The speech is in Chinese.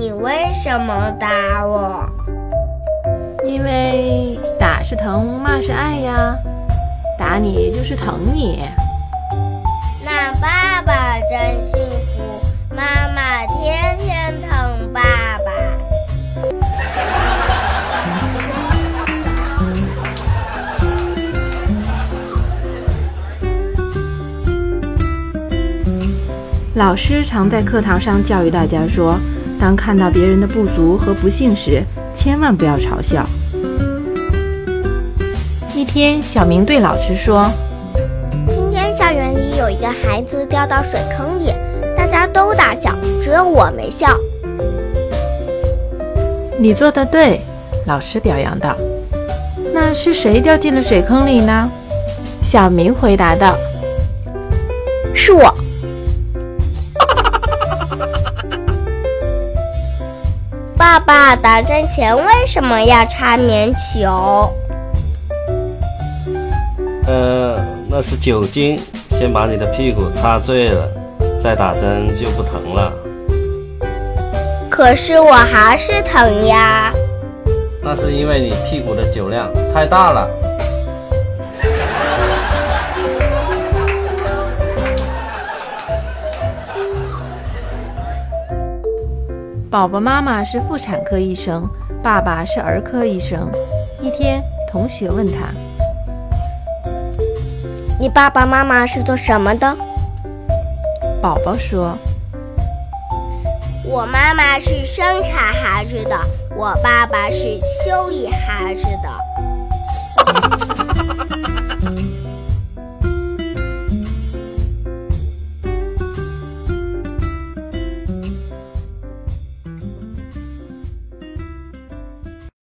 你为什么打我？因为打是疼，骂是爱呀。打你就是疼你。那爸爸真幸福，妈妈天天疼爸爸。老师常在课堂上教育大家说：当看到别人的不足和不幸时，千万不要嘲笑。一天，小明对老师说：“今天校园里有一个孩子掉到水坑里，大家都大笑，只有我没笑。”你做的对，老师表扬道。那是谁掉进了水坑里呢？小明回答道：“是我。”爸爸打针前为什么要擦棉球？呃，那是酒精，先把你的屁股擦醉了，再打针就不疼了。可是我还是疼呀。那是因为你屁股的酒量太大了。宝宝妈妈是妇产科医生，爸爸是儿科医生。一天，同学问他：“你爸爸妈妈是做什么的？”宝宝说：“我妈妈是生产孩子的，我爸爸是修理孩子的。”